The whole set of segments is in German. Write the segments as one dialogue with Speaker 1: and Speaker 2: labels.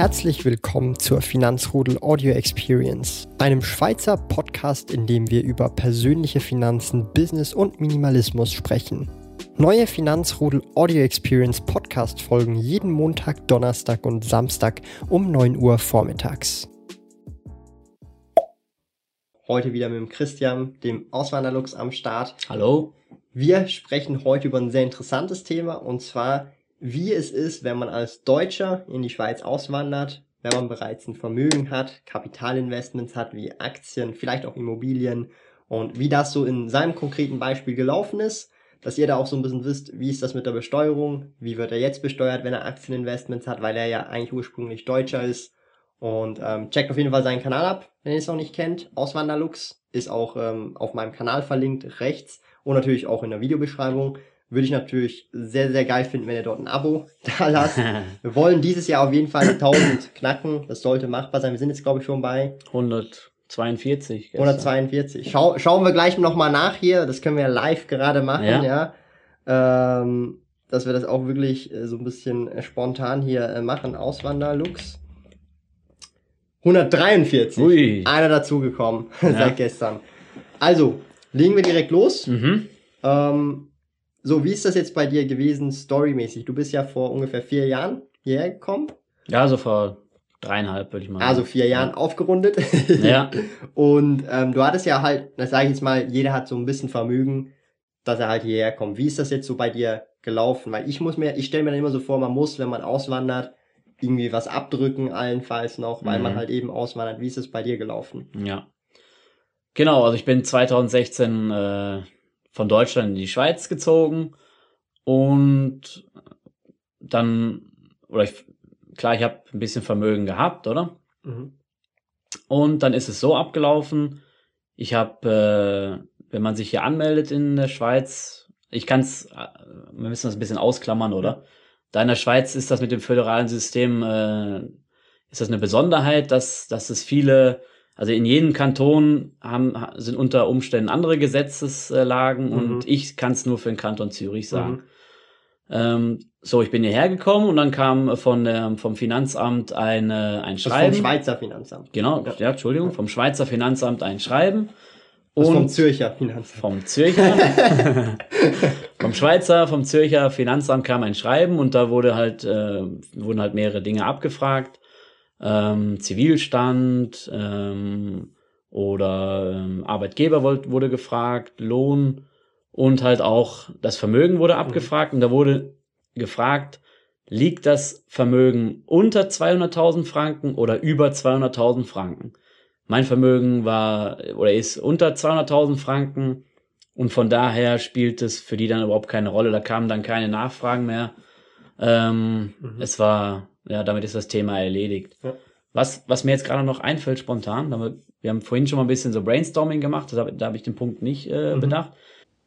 Speaker 1: Herzlich willkommen zur Finanzrudel Audio Experience, einem Schweizer Podcast, in dem wir über persönliche Finanzen, Business und Minimalismus sprechen. Neue Finanzrudel Audio Experience Podcast folgen jeden Montag, Donnerstag und Samstag um 9 Uhr vormittags. Heute wieder mit dem Christian, dem Auswanderlux am Start.
Speaker 2: Hallo.
Speaker 1: Wir sprechen heute über ein sehr interessantes Thema und zwar wie es ist, wenn man als Deutscher in die Schweiz auswandert, wenn man bereits ein Vermögen hat, Kapitalinvestments hat wie Aktien, vielleicht auch Immobilien und wie das so in seinem konkreten Beispiel gelaufen ist, dass ihr da auch so ein bisschen wisst, wie ist das mit der Besteuerung, wie wird er jetzt besteuert, wenn er Aktieninvestments hat, weil er ja eigentlich ursprünglich Deutscher ist. Und ähm, checkt auf jeden Fall seinen Kanal ab, wenn ihr es noch nicht kennt. Auswanderlux ist auch ähm, auf meinem Kanal verlinkt, rechts und natürlich auch in der Videobeschreibung. Würde ich natürlich sehr, sehr geil finden, wenn ihr dort ein Abo da lasst. Wir wollen dieses Jahr auf jeden Fall 1000 knacken. Das sollte machbar sein. Wir sind jetzt, glaube ich, schon bei
Speaker 2: 142.
Speaker 1: Gestern. 142. Schau, schauen wir gleich nochmal nach hier. Das können wir live gerade machen, ja. ja. Ähm, dass wir das auch wirklich äh, so ein bisschen äh, spontan hier äh, machen. Auswanderlux. 143. Ui. Einer dazugekommen ja. seit gestern. Also, legen wir direkt los. Mhm. Ähm, so, wie ist das jetzt bei dir gewesen, storymäßig? Du bist ja vor ungefähr vier Jahren hierher gekommen.
Speaker 2: Ja, so vor dreieinhalb, würde ich mal
Speaker 1: sagen. Also vier Jahren ja. aufgerundet. Ja. Und ähm, du hattest ja halt, das sage ich jetzt mal, jeder hat so ein bisschen Vermögen, dass er halt hierher kommt. Wie ist das jetzt so bei dir gelaufen? Weil ich muss mir, ich stelle mir dann immer so vor, man muss, wenn man auswandert, irgendwie was abdrücken, allenfalls noch, weil mhm. man halt eben auswandert. Wie ist es bei dir gelaufen?
Speaker 2: Ja. Genau, also ich bin 2016 äh, von Deutschland in die Schweiz gezogen und dann, oder ich, klar, ich habe ein bisschen Vermögen gehabt, oder? Mhm. Und dann ist es so abgelaufen, ich habe, äh, wenn man sich hier anmeldet in der Schweiz, ich kann es, äh, wir müssen das ein bisschen ausklammern, oder? Da in der Schweiz ist das mit dem föderalen System, äh, ist das eine Besonderheit, dass, dass es viele also in jedem Kanton haben, sind unter Umständen andere Gesetzeslagen mhm. und ich kann es nur für den Kanton Zürich sagen. Mhm. Ähm, so, ich bin hierher gekommen und dann kam von der, vom Finanzamt ein, ein Schreiben.
Speaker 1: vom Schweizer Finanzamt.
Speaker 2: Genau, ja. ja, Entschuldigung, vom Schweizer Finanzamt ein Schreiben.
Speaker 1: Und vom Zürcher Finanzamt.
Speaker 2: Vom Zürcher. vom Schweizer, vom Zürcher Finanzamt kam ein Schreiben und da wurde halt, äh, wurden halt mehrere Dinge abgefragt ähm, Zivilstand ähm, oder ähm, Arbeitgeber wurde gefragt, Lohn und halt auch das Vermögen wurde mhm. abgefragt und da wurde gefragt, liegt das Vermögen unter 200.000 Franken oder über 200.000 Franken? Mein Vermögen war oder ist unter 200.000 Franken und von daher spielt es für die dann überhaupt keine Rolle. Da kamen dann keine Nachfragen mehr. Ähm, mhm. Es war ja, damit ist das Thema erledigt. Ja. Was, was mir jetzt gerade noch einfällt spontan, damit, wir haben vorhin schon mal ein bisschen so Brainstorming gemacht, da, da habe ich den Punkt nicht äh, mhm. bedacht.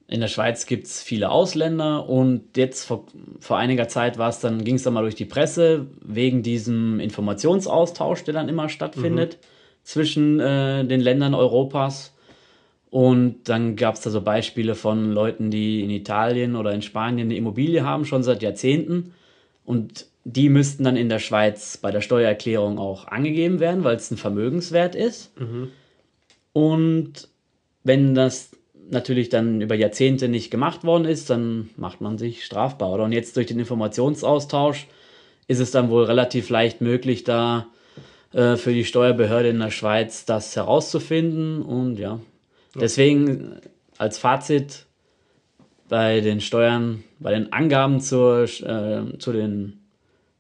Speaker 2: In der Schweiz gibt's viele Ausländer und jetzt vor, vor einiger Zeit war es dann, ging es dann mal durch die Presse wegen diesem Informationsaustausch, der dann immer stattfindet mhm. zwischen äh, den Ländern Europas. Und dann gab es da so Beispiele von Leuten, die in Italien oder in Spanien eine Immobilie haben, schon seit Jahrzehnten. Und die müssten dann in der Schweiz bei der Steuererklärung auch angegeben werden, weil es ein Vermögenswert ist. Mhm. Und wenn das natürlich dann über Jahrzehnte nicht gemacht worden ist, dann macht man sich strafbar. Oder? Und jetzt durch den Informationsaustausch ist es dann wohl relativ leicht möglich, da äh, für die Steuerbehörde in der Schweiz das herauszufinden. Und ja, deswegen als Fazit bei den Steuern, bei den Angaben zur, äh, zu den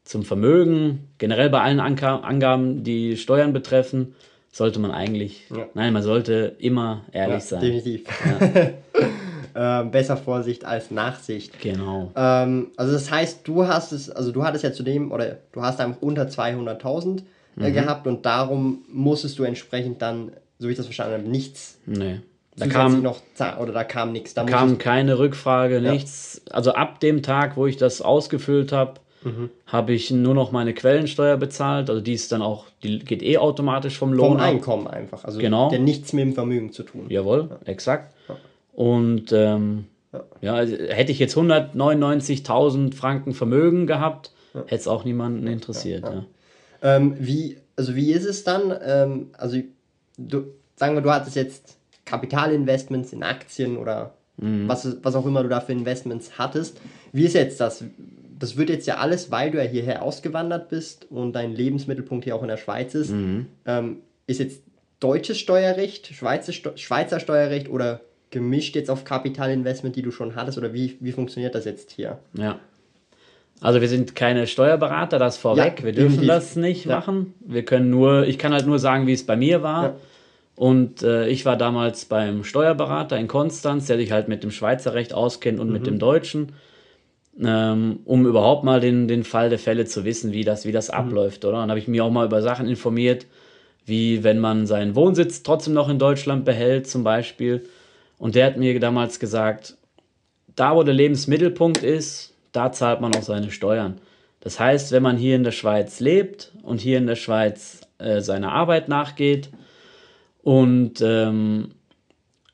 Speaker 2: zum Vermögen, generell bei allen Angaben, die Steuern betreffen, sollte man eigentlich, ja. nein, man sollte immer ehrlich ja, sein. Definitiv.
Speaker 1: Ja. ähm, besser Vorsicht als Nachsicht.
Speaker 2: Genau.
Speaker 1: Ähm, also das heißt, du hast es, also du hattest ja zudem, oder du hast einfach unter 200.000 äh, mhm. gehabt und darum musstest du entsprechend dann, so wie ich das verstanden habe, nichts.
Speaker 2: Nee.
Speaker 1: Da kam noch oder da kam nichts.
Speaker 2: Da kam keine Rückfrage, nichts. Also ab dem Tag, wo ich das ausgefüllt habe, mhm. habe ich nur noch meine Quellensteuer bezahlt. Also die ist dann auch, die geht eh automatisch vom Lohn.
Speaker 1: Vom Einkommen ab. einfach. Also genau. der nichts mit dem Vermögen zu tun.
Speaker 2: Jawohl, ja. exakt. Ja. Und ähm, ja. ja also hätte ich jetzt 199.000 Franken Vermögen gehabt, hätte es auch niemanden interessiert.
Speaker 1: Ähm, wie, also wie ist es dann? Ähm, also du, sagen wir, du hattest jetzt Kapitalinvestments in Aktien oder mhm. was, was auch immer du da für Investments hattest. Wie ist jetzt das? Das wird jetzt ja alles, weil du ja hierher ausgewandert bist und dein Lebensmittelpunkt hier auch in der Schweiz ist. Mhm. Ähm, ist jetzt deutsches Steuerrecht, Schweizer, Schweizer Steuerrecht oder gemischt jetzt auf Kapitalinvestment, die du schon hattest? Oder wie, wie funktioniert das jetzt hier?
Speaker 2: Ja. Also wir sind keine Steuerberater, das vorweg. Ja, wir dürfen definitiv. das nicht ja. machen. Wir können nur, ich kann halt nur sagen, wie es bei mir war. Ja. Und äh, ich war damals beim Steuerberater in Konstanz, der sich halt mit dem Schweizer Recht auskennt und mhm. mit dem Deutschen, ähm, um überhaupt mal den, den Fall der Fälle zu wissen, wie das, wie das mhm. abläuft, oder? Dann habe ich mich auch mal über Sachen informiert, wie wenn man seinen Wohnsitz trotzdem noch in Deutschland behält, zum Beispiel. Und der hat mir damals gesagt, da wo der Lebensmittelpunkt ist, da zahlt man auch seine Steuern. Das heißt, wenn man hier in der Schweiz lebt und hier in der Schweiz äh, seiner Arbeit nachgeht, und, ähm,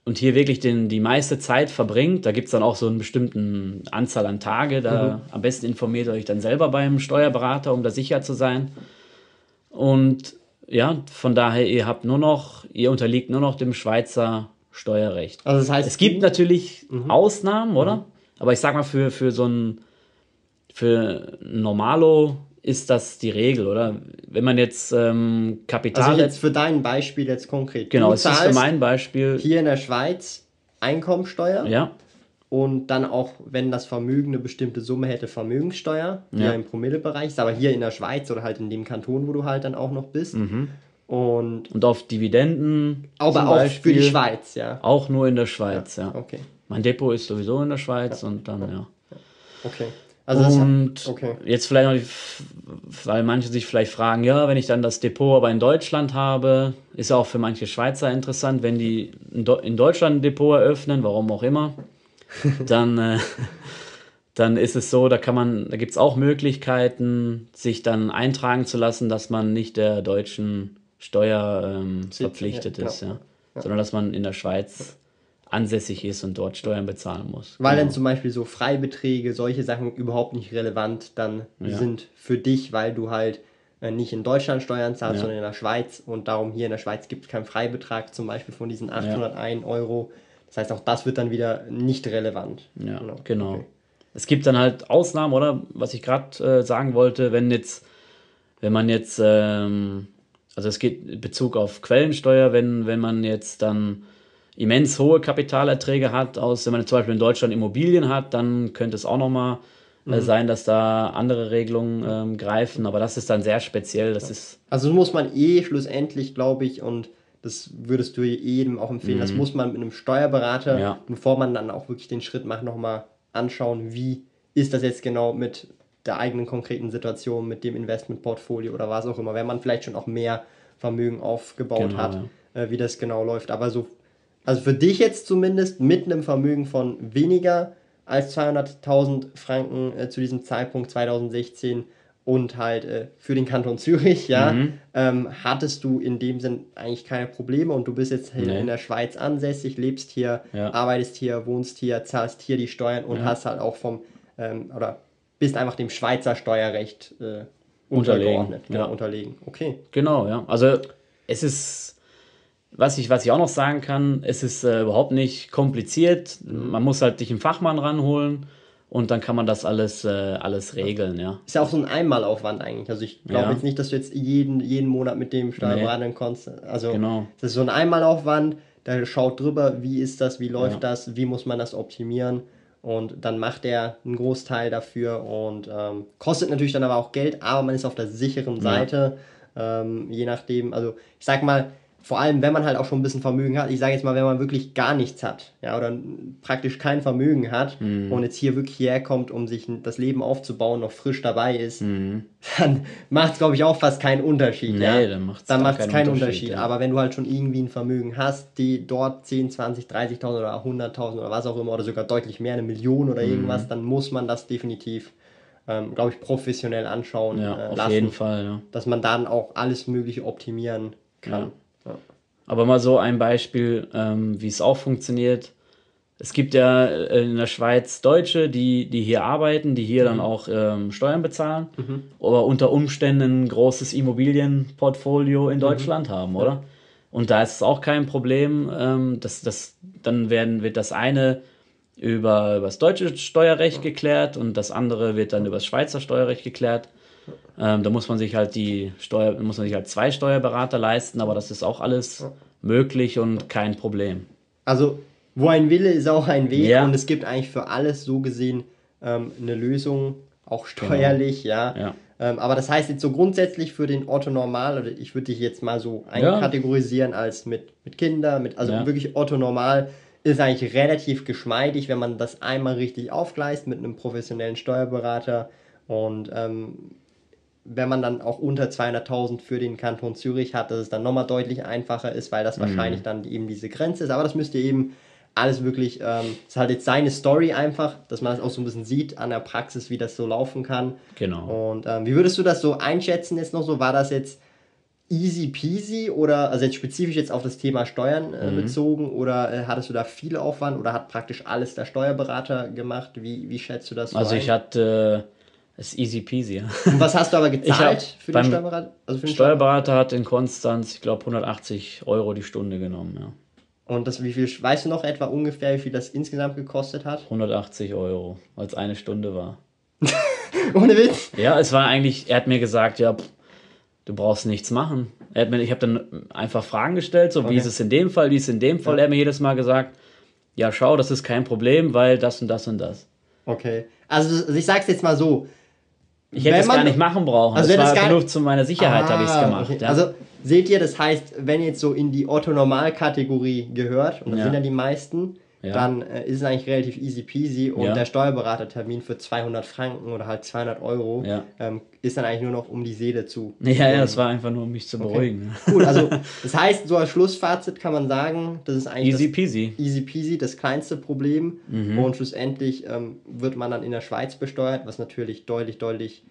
Speaker 2: und hier wirklich den, die meiste Zeit verbringt. Da gibt es dann auch so eine bestimmte Anzahl an Tage. Da mhm. am besten informiert euch dann selber beim Steuerberater, um da sicher zu sein. Und ja, von daher, ihr habt nur noch, ihr unterliegt nur noch dem Schweizer Steuerrecht. Also das heißt, es gibt natürlich mhm. Ausnahmen, oder? Mhm. Aber ich sag mal, für, für so ein für Normalo ist das die Regel, oder? Wenn man jetzt ähm, Kapital.
Speaker 1: Also jetzt für dein Beispiel jetzt konkret.
Speaker 2: Genau, es ist für mein Beispiel.
Speaker 1: Hier in der Schweiz Einkommensteuer.
Speaker 2: Ja.
Speaker 1: Und dann auch, wenn das Vermögen eine bestimmte Summe hätte, Vermögenssteuer, die ja, ja im Promillebereich ist, aber hier in der Schweiz oder halt in dem Kanton, wo du halt dann auch noch bist.
Speaker 2: Mhm.
Speaker 1: Und,
Speaker 2: und auf Dividenden.
Speaker 1: Aber auch Beispiel, für die Schweiz, ja.
Speaker 2: Auch nur in der Schweiz, ja.
Speaker 1: ja. Okay.
Speaker 2: Mein Depot ist sowieso in der Schweiz und dann, ja.
Speaker 1: Okay.
Speaker 2: Also und okay. jetzt vielleicht noch, die, weil manche sich vielleicht fragen, ja, wenn ich dann das Depot aber in Deutschland habe, ist ja auch für manche Schweizer interessant, wenn die in Deutschland ein Depot eröffnen, warum auch immer, dann, äh, dann ist es so, da kann man, da gibt es auch Möglichkeiten, sich dann eintragen zu lassen, dass man nicht der deutschen Steuer ähm, verpflichtet ja, ist, ja. ja. sondern dass man in der Schweiz ansässig ist und dort Steuern bezahlen muss.
Speaker 1: Weil genau. dann zum Beispiel so Freibeträge, solche Sachen überhaupt nicht relevant dann ja. sind für dich, weil du halt äh, nicht in Deutschland Steuern zahlst, ja. sondern in der Schweiz und darum hier in der Schweiz gibt es keinen Freibetrag zum Beispiel von diesen 801 ja. Euro. Das heißt, auch das wird dann wieder nicht relevant.
Speaker 2: Ja, genau. genau. Okay. Es gibt dann halt Ausnahmen, oder? Was ich gerade äh, sagen wollte, wenn jetzt, wenn man jetzt, ähm, also es geht Bezug auf Quellensteuer, wenn, wenn man jetzt dann immens hohe Kapitalerträge hat, aus, wenn man zum Beispiel in Deutschland Immobilien hat, dann könnte es auch nochmal äh, mhm. sein, dass da andere Regelungen ähm, greifen, aber das ist dann sehr speziell. Das ist
Speaker 1: also muss man eh schlussendlich, glaube ich, und das würdest du jedem auch empfehlen, mhm. das muss man mit einem Steuerberater, ja. bevor man dann auch wirklich den Schritt macht, nochmal anschauen, wie ist das jetzt genau mit der eigenen konkreten Situation, mit dem Investmentportfolio oder was auch immer, wenn man vielleicht schon auch mehr Vermögen aufgebaut genau, hat, ja. äh, wie das genau läuft. Aber so also für dich jetzt zumindest mit einem Vermögen von weniger als 200.000 Franken äh, zu diesem Zeitpunkt 2016 und halt äh, für den Kanton Zürich, ja, mhm. ähm, hattest du in dem Sinn eigentlich keine Probleme und du bist jetzt nee. in der Schweiz ansässig, lebst hier, ja. arbeitest hier, wohnst hier, zahlst hier die Steuern und ja. hast halt auch vom, ähm, oder bist einfach dem Schweizer Steuerrecht äh, untergeordnet,
Speaker 2: unterlegen.
Speaker 1: Ja. unterlegen. Okay.
Speaker 2: Genau, ja. Also es ist was ich, was ich auch noch sagen kann, es ist äh, überhaupt nicht kompliziert. Man muss halt dich einen Fachmann ranholen und dann kann man das alles, äh, alles regeln, ja.
Speaker 1: Ist ja auch so ein Einmalaufwand eigentlich. Also ich glaube ja. jetzt nicht, dass du jetzt jeden, jeden Monat mit dem Steuerberater nee. kannst. Also
Speaker 2: genau.
Speaker 1: das ist so ein Einmalaufwand, der schaut drüber, wie ist das, wie läuft ja. das, wie muss man das optimieren. Und dann macht er einen Großteil dafür und ähm, kostet natürlich dann aber auch Geld, aber man ist auf der sicheren Seite. Ja. Ähm, je nachdem, also ich sag mal, vor allem, wenn man halt auch schon ein bisschen Vermögen hat, ich sage jetzt mal, wenn man wirklich gar nichts hat, ja, oder praktisch kein Vermögen hat mhm. und jetzt hier wirklich herkommt, um sich das Leben aufzubauen, noch frisch dabei ist,
Speaker 2: mhm.
Speaker 1: dann macht es, glaube ich, auch fast keinen Unterschied.
Speaker 2: Nee,
Speaker 1: ja?
Speaker 2: dann macht es
Speaker 1: keinen Unterschied. Unterschied. Ja. Aber wenn du halt schon irgendwie ein Vermögen hast, die dort 10, 20, 30.000 oder 100.000 oder was auch immer, oder sogar deutlich mehr, eine Million oder mhm. irgendwas, dann muss man das definitiv ähm, glaube ich, professionell anschauen
Speaker 2: ja, äh, lassen. Auf jeden Fall, ja.
Speaker 1: Dass man dann auch alles Mögliche optimieren kann.
Speaker 2: Aber mal so ein Beispiel, ähm, wie es auch funktioniert. es gibt ja äh, in der Schweiz Deutsche, die, die hier arbeiten, die hier mhm. dann auch ähm, Steuern bezahlen, mhm. aber unter Umständen ein großes Immobilienportfolio in mhm. Deutschland mhm. haben, oder? Ja. Und da ist es auch kein Problem, ähm, dass das, dann werden, wird das eine über, über das deutsche Steuerrecht geklärt und das andere wird dann über das Schweizer Steuerrecht geklärt. Ähm, da muss man sich halt die Steuer, muss man sich halt zwei Steuerberater leisten, aber das ist auch alles möglich und kein Problem.
Speaker 1: Also wo ein Wille ist auch ein Weg ja. und es gibt eigentlich für alles so gesehen ähm, eine Lösung, auch genau. steuerlich, genau. ja. ja. Ähm, aber das heißt jetzt so grundsätzlich für den Otto Normal, oder ich würde dich jetzt mal so einkategorisieren ja. als mit, mit Kindern, mit, also wirklich Otto Normal ist eigentlich relativ geschmeidig, wenn man das einmal richtig aufgleist mit einem professionellen Steuerberater und ähm, wenn man dann auch unter 200.000 für den Kanton Zürich hat, dass es dann nochmal deutlich einfacher ist, weil das mhm. wahrscheinlich dann eben diese Grenze ist. Aber das müsst ihr eben alles wirklich, ähm, ist halt jetzt seine Story einfach, dass man das auch so ein bisschen sieht an der Praxis, wie das so laufen kann. Genau. Und ähm, wie würdest du das so einschätzen jetzt noch so? War das jetzt easy peasy oder, also jetzt spezifisch jetzt auf das Thema Steuern äh, mhm. bezogen oder äh, hattest du da viel Aufwand oder hat praktisch alles der Steuerberater gemacht? Wie, wie schätzt du das?
Speaker 2: So also ein? ich hatte, äh, ist easy peasy. Ja.
Speaker 1: Und was hast du aber gezahlt für den
Speaker 2: Steuerberater? Also für den Steuerberater hat in Konstanz, ich glaube, 180 Euro die Stunde genommen, ja.
Speaker 1: Und das, wie viel, weißt du noch etwa ungefähr, wie viel das insgesamt gekostet hat?
Speaker 2: 180 Euro, weil es eine Stunde war.
Speaker 1: Ohne Witz?
Speaker 2: Ja, es war eigentlich, er hat mir gesagt, ja, du brauchst nichts machen. Er hat mir, ich habe dann einfach Fragen gestellt, so okay. wie ist es in dem Fall, wie ist es in dem Fall. Ja. Er hat mir jedes Mal gesagt, ja, schau, das ist kein Problem, weil das und das und das.
Speaker 1: Okay. Also ich sag's jetzt mal so,
Speaker 2: ich hätte es gar nicht machen brauchen. Also das war genug zu meiner Sicherheit, ah, habe ich es gemacht.
Speaker 1: Okay. Ja. Also seht ihr, das heißt, wenn jetzt so in die Otto-Normal-Kategorie gehört, und das ja. sind ja die meisten, ja. dann äh, ist es eigentlich relativ easy peasy und ja. der Steuerberatertermin für 200 Franken oder halt 200 Euro ja. ähm, ist dann eigentlich nur noch um die Seele zu.
Speaker 2: Ja, ja, das war einfach nur, um mich zu beruhigen.
Speaker 1: Okay. Cool, also das heißt, so als Schlussfazit kann man sagen, das ist eigentlich
Speaker 2: easy peasy.
Speaker 1: easy peasy, das kleinste Problem mhm. und schlussendlich ähm, wird man dann in der Schweiz besteuert, was natürlich deutlich, deutlich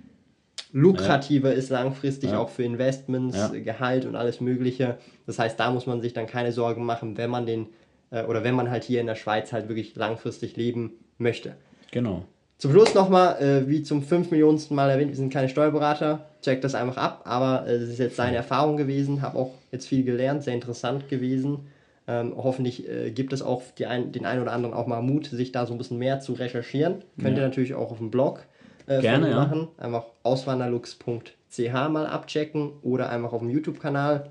Speaker 1: lukrativer ist langfristig auch für Investments, Gehalt und alles Mögliche. Das heißt, da muss man sich dann keine Sorgen machen, wenn man den äh, oder wenn man halt hier in der Schweiz halt wirklich langfristig leben möchte.
Speaker 2: Genau.
Speaker 1: Zum Schluss nochmal, äh, wie zum 5 Millionensten Mal erwähnt, wir sind keine Steuerberater, checkt das einfach ab, aber es äh, ist jetzt seine Erfahrung gewesen, habe auch jetzt viel gelernt, sehr interessant gewesen. Ähm, hoffentlich äh, gibt es auch ein, den einen oder anderen auch mal Mut, sich da so ein bisschen mehr zu recherchieren. Könnt ja. ihr natürlich auch auf dem Blog äh, Gerne, machen. Ja. Einfach auswanderlux.ch mal abchecken oder einfach auf dem YouTube-Kanal.